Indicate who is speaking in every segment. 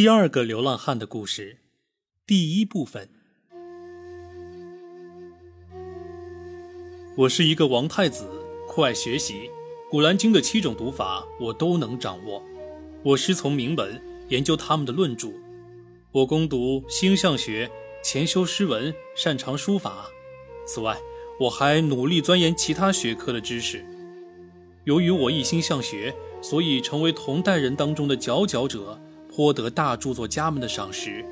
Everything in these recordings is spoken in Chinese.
Speaker 1: 第二个流浪汉的故事，第一部分。我是一个王太子，酷爱学习，《古兰经》的七种读法我都能掌握。我师从名门，研究他们的论著。我攻读星象学，潜修诗文，擅长书法。此外，我还努力钻研其他学科的知识。由于我一心向学，所以成为同代人当中的佼佼者。颇得大著作家们的赏识，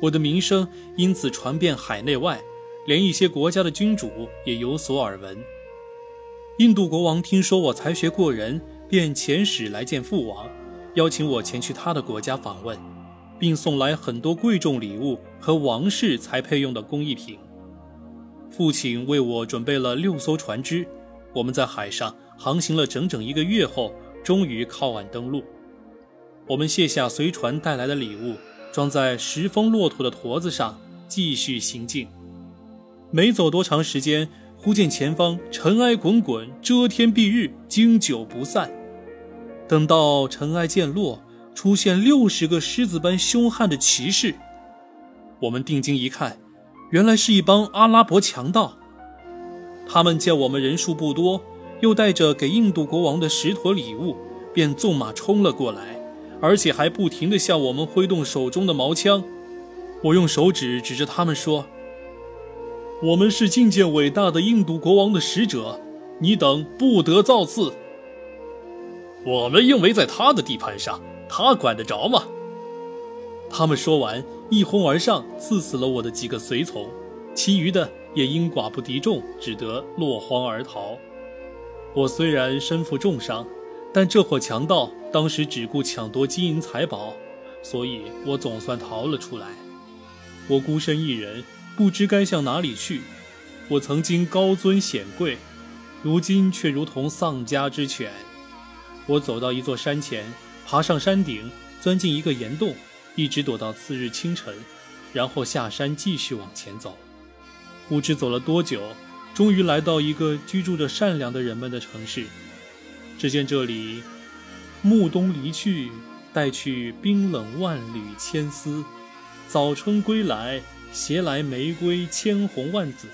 Speaker 1: 我的名声因此传遍海内外，连一些国家的君主也有所耳闻。印度国王听说我才学过人，便遣使来见父王，邀请我前去他的国家访问，并送来很多贵重礼物和王室才配用的工艺品。父亲为我准备了六艘船只，我们在海上航行了整整一个月后，终于靠岸登陆。我们卸下随船带来的礼物，装在十峰骆驼的驼子上，继续行进。没走多长时间，忽见前方尘埃滚滚，遮天蔽日，经久不散。等到尘埃渐落，出现六十个狮子般凶悍的骑士。我们定睛一看，原来是一帮阿拉伯强盗。他们见我们人数不多，又带着给印度国王的十坨礼物，便纵马冲了过来。而且还不停地向我们挥动手中的矛枪，我用手指指着他们说：“我们是觐见伟大的印度国王的使者，你等不得造次。”我们又没在他的地盘上，他管得着吗？他们说完，一哄而上，刺死了我的几个随从，其余的也因寡不敌众，只得落荒而逃。我虽然身负重伤。但这伙强盗当时只顾抢夺金银财宝，所以我总算逃了出来。我孤身一人，不知该向哪里去。我曾经高尊显贵，如今却如同丧家之犬。我走到一座山前，爬上山顶，钻进一个岩洞，一直躲到次日清晨，然后下山继续往前走。不知走了多久，终于来到一个居住着善良的人们的城市。只见这里，暮冬离去，带去冰冷万缕千丝；早春归来，携来玫瑰千红万紫。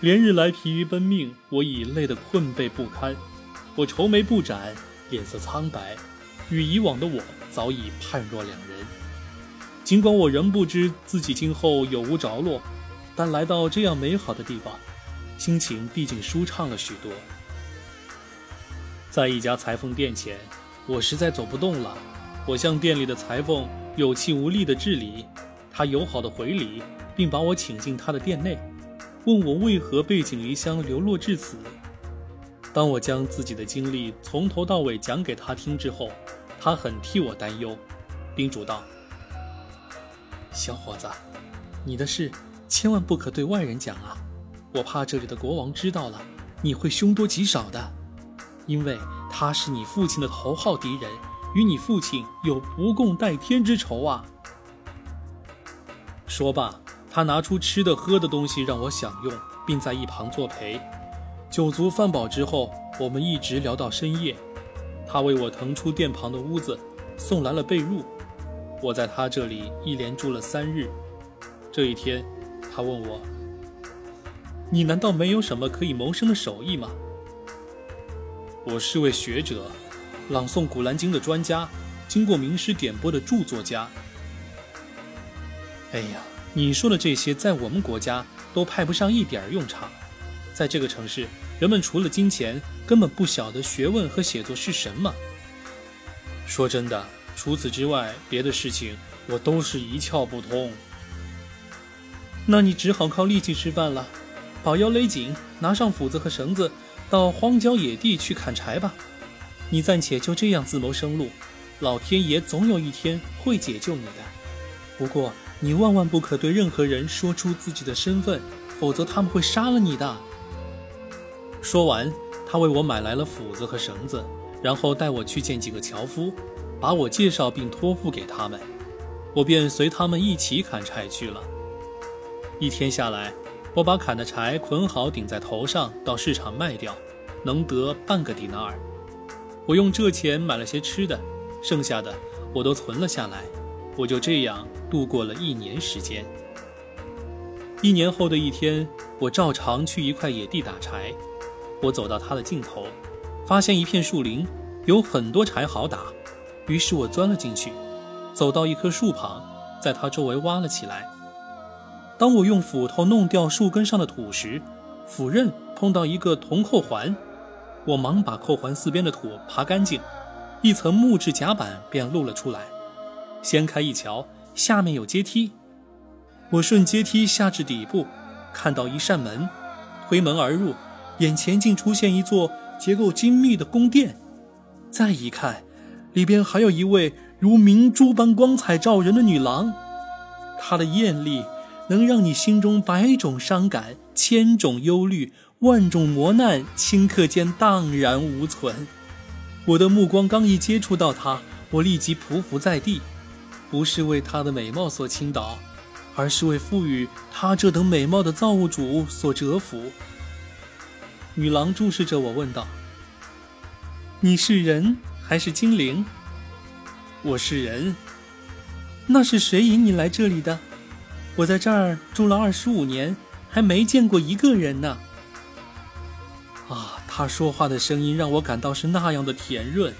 Speaker 1: 连日来疲于奔命，我已累得困惫不堪。我愁眉不展，脸色苍白，与以往的我早已判若两人。尽管我仍不知自己今后有无着落，但来到这样美好的地方，心情毕竟舒畅了许多。在一家裁缝店前，我实在走不动了。我向店里的裁缝有气无力地致礼，他友好的回礼，并把我请进他的店内，问我为何背井离乡流落至此。当我将自己的经历从头到尾讲给他听之后，他很替我担忧，叮嘱道：“小伙子，你的事千万不可对外人讲啊，我怕这里的国王知道了，你会凶多吉少的。”因为他是你父亲的头号敌人，与你父亲有不共戴天之仇啊！说罢，他拿出吃的喝的东西让我享用，并在一旁作陪。酒足饭饱之后，我们一直聊到深夜。他为我腾出店旁的屋子，送来了被褥。我在他这里一连住了三日。这一天，他问我：“你难道没有什么可以谋生的手艺吗？”我是位学者，朗诵《古兰经》的专家，经过名师点拨的著作家。哎呀，你说的这些在我们国家都派不上一点用场。在这个城市，人们除了金钱，根本不晓得学问和写作是什么。说真的，除此之外，别的事情我都是一窍不通。那你只好靠力气吃饭了，把腰勒紧，拿上斧子和绳子。到荒郊野地去砍柴吧，你暂且就这样自谋生路，老天爷总有一天会解救你的。不过你万万不可对任何人说出自己的身份，否则他们会杀了你的。说完，他为我买来了斧子和绳子，然后带我去见几个樵夫，把我介绍并托付给他们，我便随他们一起砍柴去了。一天下来。我把砍的柴捆好，顶在头上，到市场卖掉，能得半个迪纳尔。我用这钱买了些吃的，剩下的我都存了下来。我就这样度过了一年时间。一年后的一天，我照常去一块野地打柴。我走到它的尽头，发现一片树林，有很多柴好打。于是我钻了进去，走到一棵树旁，在它周围挖了起来。当我用斧头弄掉树根上的土时，斧刃碰到一个铜扣环，我忙把扣环四边的土扒干净，一层木质甲板便露了出来。掀开一瞧，下面有阶梯。我顺阶梯下至底部，看到一扇门，推门而入，眼前竟出现一座结构精密的宫殿。再一看，里边还有一位如明珠般光彩照人的女郎，她的艳丽能让你心中百种伤感、千种忧虑、万种磨难顷刻间荡然无存。我的目光刚一接触到她，我立即匍匐在地。不是为她的美貌所倾倒，而是为赋予她这等美貌的造物主所折服。女郎注视着我，问道：“你是人还是精灵？”“我是人。”“那是谁引你来这里的？”“我在这儿住了二十五年，还没见过一个人呢。”啊，他说话的声音让我感到是那样的甜润。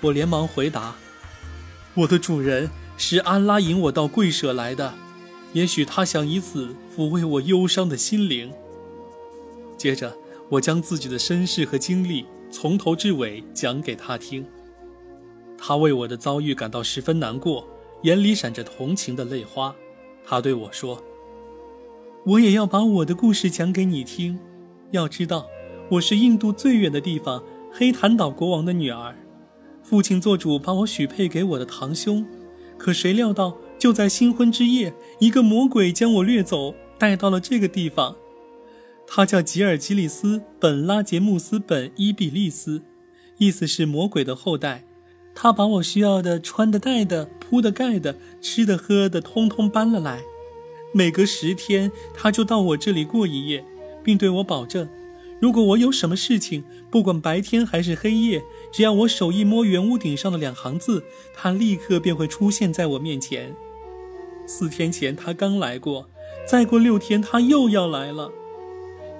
Speaker 1: 我连忙回答：“我的主人。”是安拉引我到贵舍来的，也许他想以此抚慰我忧伤的心灵。接着，我将自己的身世和经历从头至尾讲给他听。他为我的遭遇感到十分难过，眼里闪着同情的泪花。他对我说：“我也要把我的故事讲给你听。要知道，我是印度最远的地方黑檀岛国王的女儿，父亲做主把我许配给我的堂兄。”可谁料到，就在新婚之夜，一个魔鬼将我掠走，带到了这个地方。他叫吉尔吉里斯·本拉杰穆斯·本伊比利斯，意思是魔鬼的后代。他把我需要的、穿的、戴的、铺的、盖的、吃的、喝的，通通搬了来。每隔十天，他就到我这里过一夜，并对我保证。如果我有什么事情，不管白天还是黑夜，只要我手一摸圆屋顶上的两行字，他立刻便会出现在我面前。四天前他刚来过，再过六天他又要来了。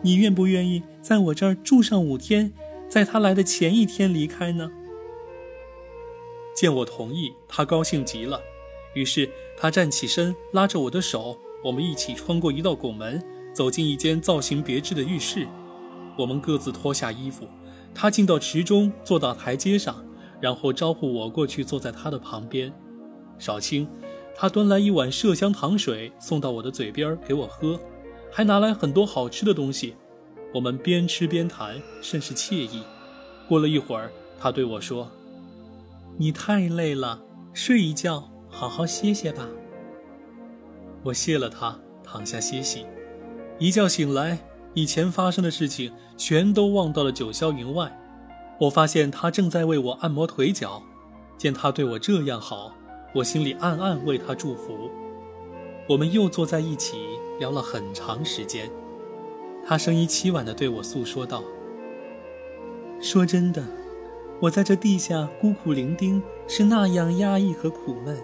Speaker 1: 你愿不愿意在我这儿住上五天，在他来的前一天离开呢？见我同意，他高兴极了，于是他站起身，拉着我的手，我们一起穿过一道拱门，走进一间造型别致的浴室。我们各自脱下衣服，他进到池中，坐到台阶上，然后招呼我过去坐在他的旁边。少卿，他端来一碗麝香糖水送到我的嘴边给我喝，还拿来很多好吃的东西。我们边吃边谈，甚是惬意。过了一会儿，他对我说：“你太累了，睡一觉，好好歇歇吧。”我谢了他，躺下歇息。一觉醒来。以前发生的事情全都忘到了九霄云外。我发现他正在为我按摩腿脚，见他对我这样好，我心里暗暗为他祝福。我们又坐在一起聊了很长时间。他声音凄婉地对我诉说道：“说真的，我在这地下孤苦伶仃，是那样压抑和苦闷。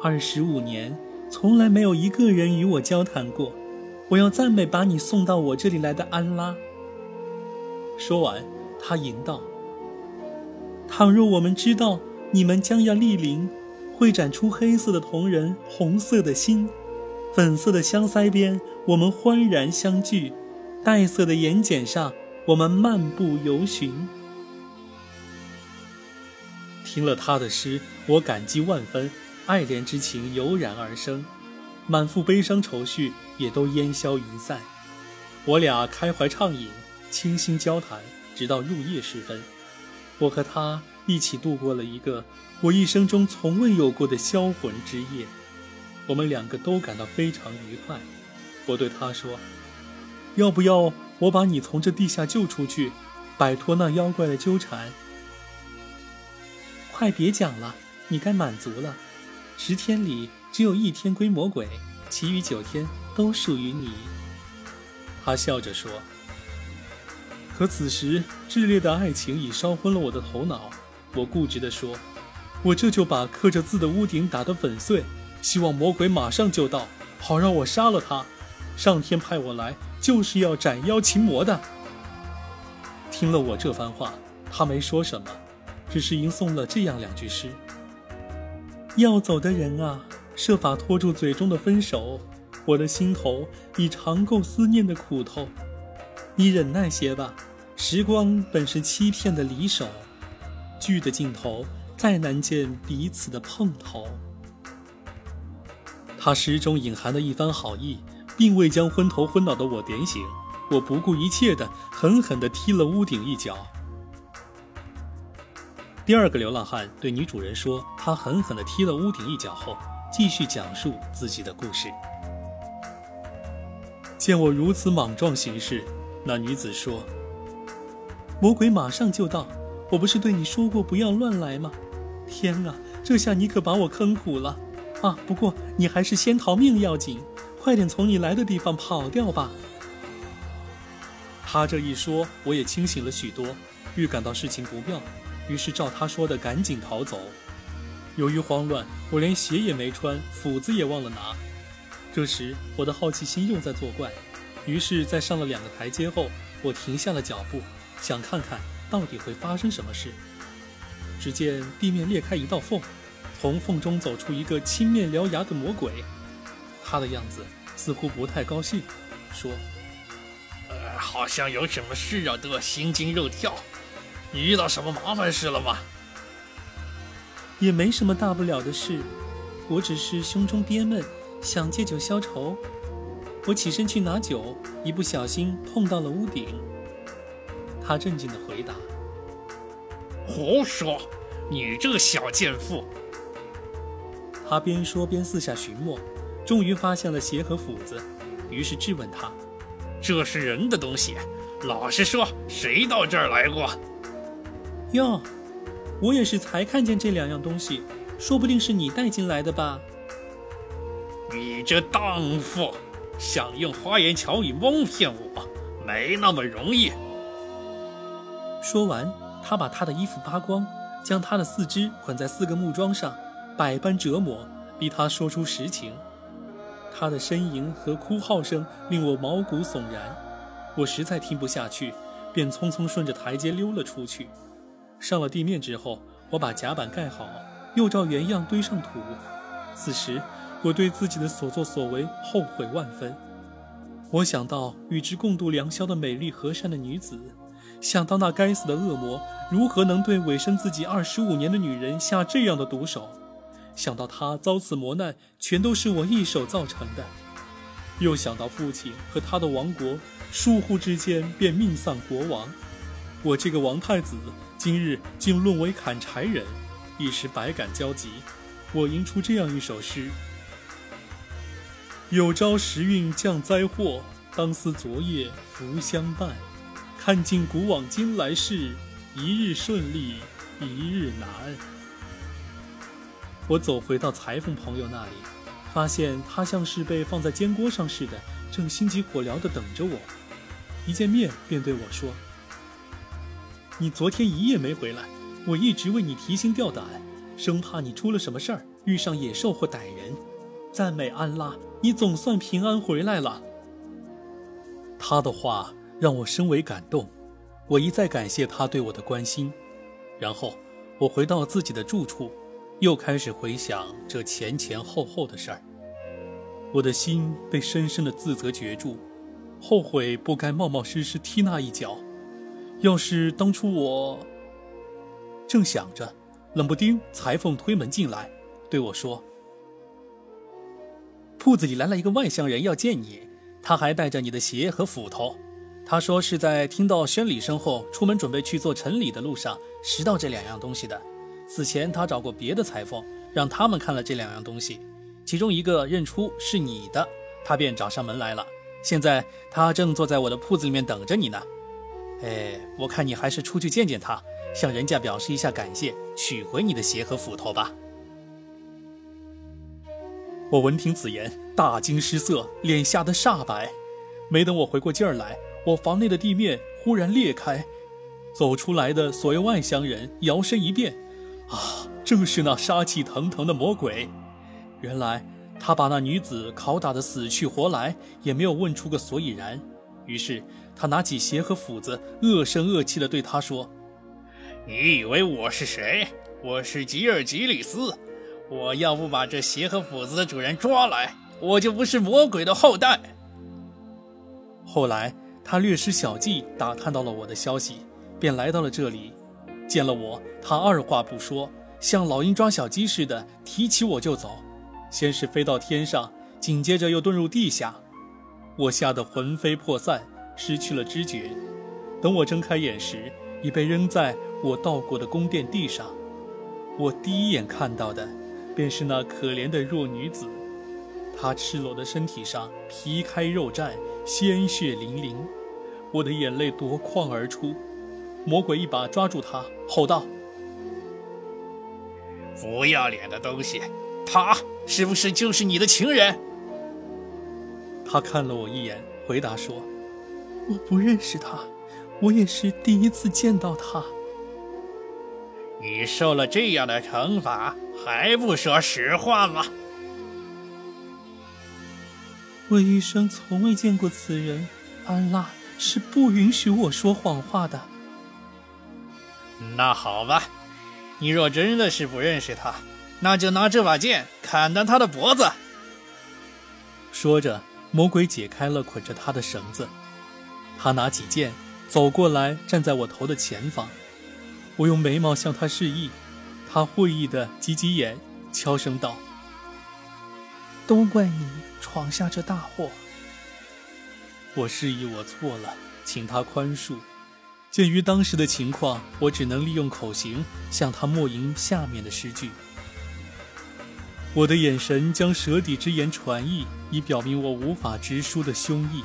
Speaker 1: 二十五年，从来没有一个人与我交谈过。”我要赞美把你送到我这里来的安拉。说完，他吟道：“倘若我们知道你们将要莅临，会展出黑色的铜人、红色的心、粉色的香腮边，我们欢然相聚；黛色的眼睑上，我们漫步游巡。”听了他的诗，我感激万分，爱怜之情油然而生。满腹悲伤愁绪也都烟消云散，我俩开怀畅饮，倾心交谈，直到入夜时分。我和他一起度过了一个我一生中从未有过的销魂之夜。我们两个都感到非常愉快。我对他说：“要不要我把你从这地下救出去，摆脱那妖怪的纠缠？”快别讲了，你该满足了。十天里。只有一天归魔鬼，其余九天都属于你。他笑着说。可此时炽烈的爱情已烧昏了我的头脑。我固执地说：“我这就把刻着字的屋顶打得粉碎，希望魔鬼马上就到，好让我杀了他。上天派我来就是要斩妖擒魔的。听了我这番话，他没说什么，只是吟诵了这样两句诗：要走的人啊，设法拖住嘴中的分手，我的心头已尝够思念的苦头，你忍耐些吧。时光本是欺骗的离手，剧的尽头再难见彼此的碰头。他诗中隐含的一番好意，并未将昏头昏脑的我点醒。我不顾一切的狠狠地踢了屋顶一脚。第二个流浪汉对女主人说：“他狠狠地踢了屋顶一脚后，继续讲述自己的故事。见我如此莽撞行事，那女子说。”魔鬼马上就到，我不是对你说过不要乱来吗？天啊，这下你可把我坑苦了啊！不过你还是先逃命要紧，快点从你来的地方跑掉吧。他这一说，我也清醒了许多，预感到事情不妙，于是照他说的赶紧逃走。由于慌乱，我连鞋也没穿，斧子也忘了拿。这时我的好奇心又在作怪，于是，在上了两个台阶后，我停下了脚步。想看看到底会发生什么事。只见地面裂开一道缝，从缝中走出一个青面獠牙的魔鬼。他的样子似乎不太高兴，说：“
Speaker 2: 呃，好像有什么事啊，得心惊肉跳。你遇到什么麻烦事了吗？”“
Speaker 1: 也没什么大不了的事，我只是胸中憋闷，想借酒消愁。我起身去拿酒，一不小心碰到了屋顶。”他镇静地回答：“
Speaker 2: 胡说！你这个小贱妇！”
Speaker 1: 他边说边四下寻摸，终于发现了鞋和斧子，于是质问他：“
Speaker 2: 这是人的东西，老实说，谁到这儿来过？”“
Speaker 1: 哟，我也是才看见这两样东西，说不定是你带进来的吧？”“
Speaker 2: 你这荡妇，想用花言巧语蒙骗我，没那么容易。”
Speaker 1: 说完，他把他的衣服扒光，将他的四肢捆在四个木桩上，百般折磨，逼他说出实情。他的呻吟和哭号声令我毛骨悚然，我实在听不下去，便匆匆顺着台阶溜了出去。上了地面之后，我把甲板盖好，又照原样堆上土。此时，我对自己的所作所为后悔万分。我想到与之共度良宵的美丽和善的女子。想到那该死的恶魔如何能对委身自己二十五年的女人下这样的毒手，想到他遭此磨难全都是我一手造成的，又想到父亲和他的王国疏忽之间便命丧国王，我这个王太子今日竟沦为砍柴人，一时百感交集。我吟出这样一首诗：有朝时运降灾祸，当思昨夜福相伴。看尽古往今来事，一日顺利，一日难。我走回到裁缝朋友那里，发现他像是被放在煎锅上似的，正心急火燎地等着我。一见面便对我说：“你昨天一夜没回来，我一直为你提心吊胆，生怕你出了什么事儿，遇上野兽或歹人。赞美安拉，你总算平安回来了。”他的话。让我深为感动，我一再感谢他对我的关心。然后我回到自己的住处，又开始回想这前前后后的事儿。我的心被深深的自责攫住，后悔不该冒冒失失踢那一脚。要是当初我……正想着，冷不丁裁缝推门进来，对我说：“铺子里来了一个外乡人，要见你，他还带着你的鞋和斧头。”他说是在听到宣礼声后，出门准备去做城里的路上拾到这两样东西的。此前他找过别的裁缝，让他们看了这两样东西，其中一个认出是你的，他便找上门来了。现在他正坐在我的铺子里面等着你呢。哎，我看你还是出去见见他，向人家表示一下感谢，取回你的鞋和斧头吧。我闻听此言，大惊失色，脸吓得煞白。没等我回过劲儿来。我房内的地面忽然裂开，走出来的所有外乡人摇身一变，啊，正是那杀气腾腾的魔鬼！原来他把那女子拷打得死去活来，也没有问出个所以然。于是他拿起鞋和斧子，恶声恶气地对他说：“
Speaker 2: 你以为我是谁？我是吉尔吉里斯。我要不把这鞋和斧子的主人抓来，我就不是魔鬼的后代。”
Speaker 1: 后来他略施小计，打探到了我的消息，便来到了这里。见了我，他二话不说，像老鹰抓小鸡似的提起我就走，先是飞到天上，紧接着又遁入地下。我吓得魂飞魄散，失去了知觉。等我睁开眼时，已被扔在我到过的宫殿地上。我第一眼看到的，便是那可怜的弱女子，她赤裸的身体上皮开肉绽，鲜血淋淋。我的眼泪夺眶而出。魔鬼一把抓住她，吼道：“
Speaker 2: 不要脸的东西，他是不是就是你的情人？”
Speaker 1: 他看了我一眼，回答说：“我不认识他，我也是第一次见到他。”
Speaker 2: 你受了这样的惩罚，还不说实话吗？
Speaker 1: 我一生从未见过此人，安拉是不允许我说谎话的。
Speaker 2: 那好吧，你若真的是不认识他，那就拿这把剑砍断他的脖子。
Speaker 1: 说着，魔鬼解开了捆着他的绳子，他拿起剑走过来，站在我头的前方。我用眉毛向他示意，他会意的挤挤眼，悄声道：“都怪你闯下这大祸。”我示意我错了，请他宽恕。鉴于当时的情况，我只能利用口型向他默吟下面的诗句。我的眼神将舌底之言传意，以表明我无法直抒的胸臆。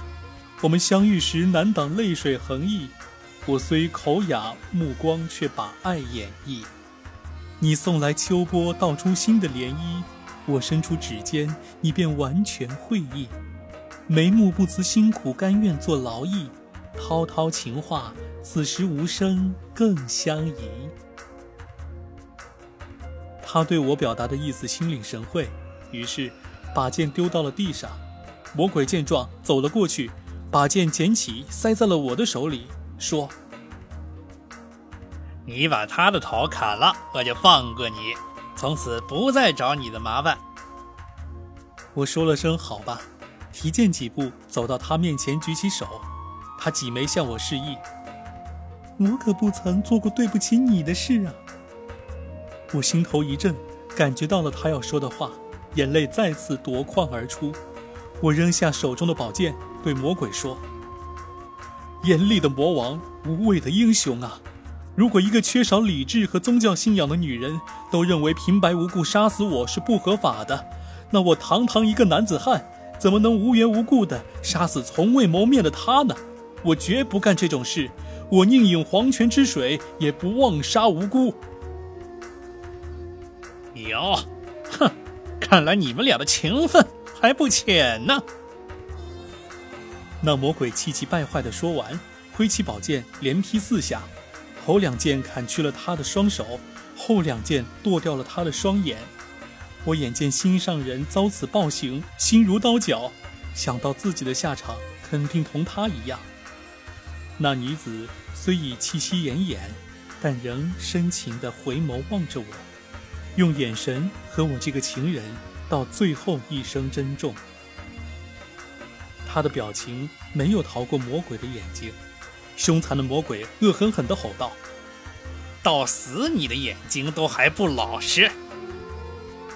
Speaker 1: 我们相遇时难挡泪水横溢，我虽口哑，目光却把爱演绎。你送来秋波，道出新的涟漪，我伸出指尖，你便完全会意。眉目不辞辛苦，甘愿做劳役，滔滔情话。此时无声更相宜。他对我表达的意思心领神会，于是把剑丢到了地上。魔鬼见状走了过去，把剑捡起塞在了我的手里，说：“
Speaker 2: 你把他的头砍了，我就放过你，从此不再找你的麻烦。”
Speaker 1: 我说了声“好吧”，提剑几步走到他面前，举起手，他挤眉向我示意。我可不曾做过对不起你的事啊！我心头一震，感觉到了他要说的话，眼泪再次夺眶而出。我扔下手中的宝剑，对魔鬼说：“严厉的魔王，无畏的英雄啊！如果一个缺少理智和宗教信仰的女人都认为平白无故杀死我是不合法的，那我堂堂一个男子汉，怎么能无缘无故的杀死从未谋面的她呢？我绝不干这种事！”我宁饮黄泉之水，也不妄杀无辜。
Speaker 2: 哟，哼，看来你们俩的情分还不浅呢。
Speaker 1: 那魔鬼气急败坏的说完，挥起宝剑连劈四下，头两剑砍去了他的双手，后两剑剁掉了他的双眼。我眼见心上人遭此暴行，心如刀绞，想到自己的下场肯定同他一样。那女子虽已气息奄奄，但仍深情地回眸望着我，用眼神和我这个情人到最后一声珍重。他的表情没有逃过魔鬼的眼睛，凶残的魔鬼恶狠狠地吼道：“
Speaker 2: 到死你的眼睛都还不老实！”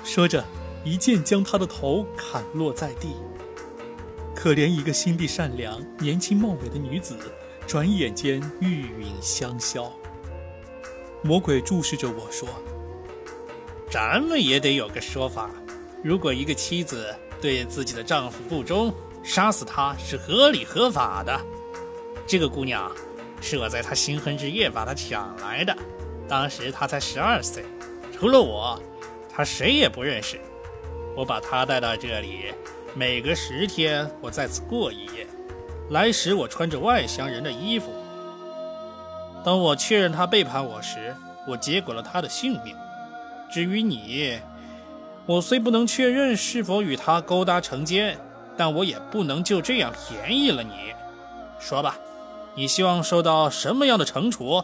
Speaker 1: 说着，一剑将他的头砍落在地。可怜一个心地善良、年轻貌美的女子。转眼间，玉殒香消。魔鬼注视着我说：“
Speaker 2: 咱们也得有个说法。如果一个妻子对自己的丈夫不忠，杀死他是合理合法的。这个姑娘是我在她新婚之夜把她抢来的，当时她才十二岁，除了我，她谁也不认识。我把她带到这里，每隔十天我在此过一夜。”来时我穿着外乡人的衣服。当我确认他背叛我时，我结果了他的性命。至于你，我虽不能确认是否与他勾搭成奸，但我也不能就这样便宜了你。说吧，你希望受到什么样的惩处？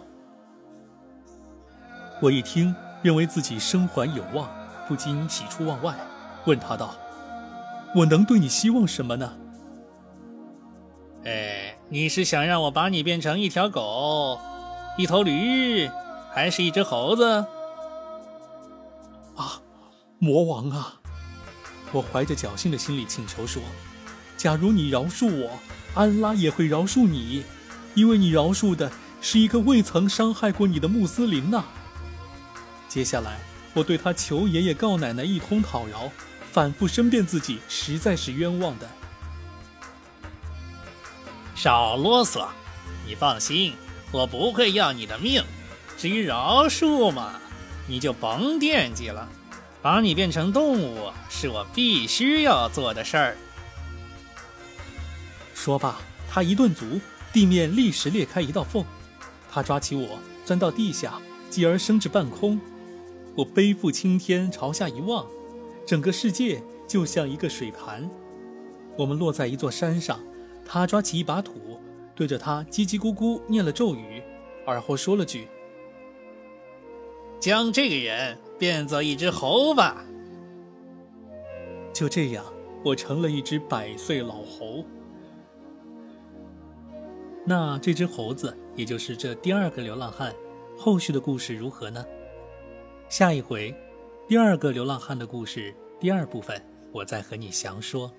Speaker 1: 我一听，认为自己生还有望，不禁喜出望外，问他道：“我能对你希望什么呢？”
Speaker 2: 哎，你是想让我把你变成一条狗、一头驴，还是一只猴子？
Speaker 1: 魔王啊！我怀着侥幸的心理请求说：“假如你饶恕我，安拉也会饶恕你，因为你饶恕的是一个未曾伤害过你的穆斯林呐。”接下来，我对他求爷爷告奶奶一通讨饶，反复申辩自己实在是冤枉的。
Speaker 2: 少啰嗦，你放心，我不会要你的命。至于饶恕嘛。你就甭惦记了，把你变成动物是我必须要做的事儿。
Speaker 1: 说罢，他一顿足，地面立时裂开一道缝，他抓起我，钻到地下，继而升至半空。我背负青天，朝下一望，整个世界就像一个水盘。我们落在一座山上，他抓起一把土，对着他叽叽咕咕念了咒语，而后说了句。
Speaker 2: 将这个人变作一只猴吧。
Speaker 1: 就这样，我成了一只百岁老猴。那这只猴子，也就是这第二个流浪汉，后续的故事如何呢？下一回，第二个流浪汉的故事第二部分，我再和你详说。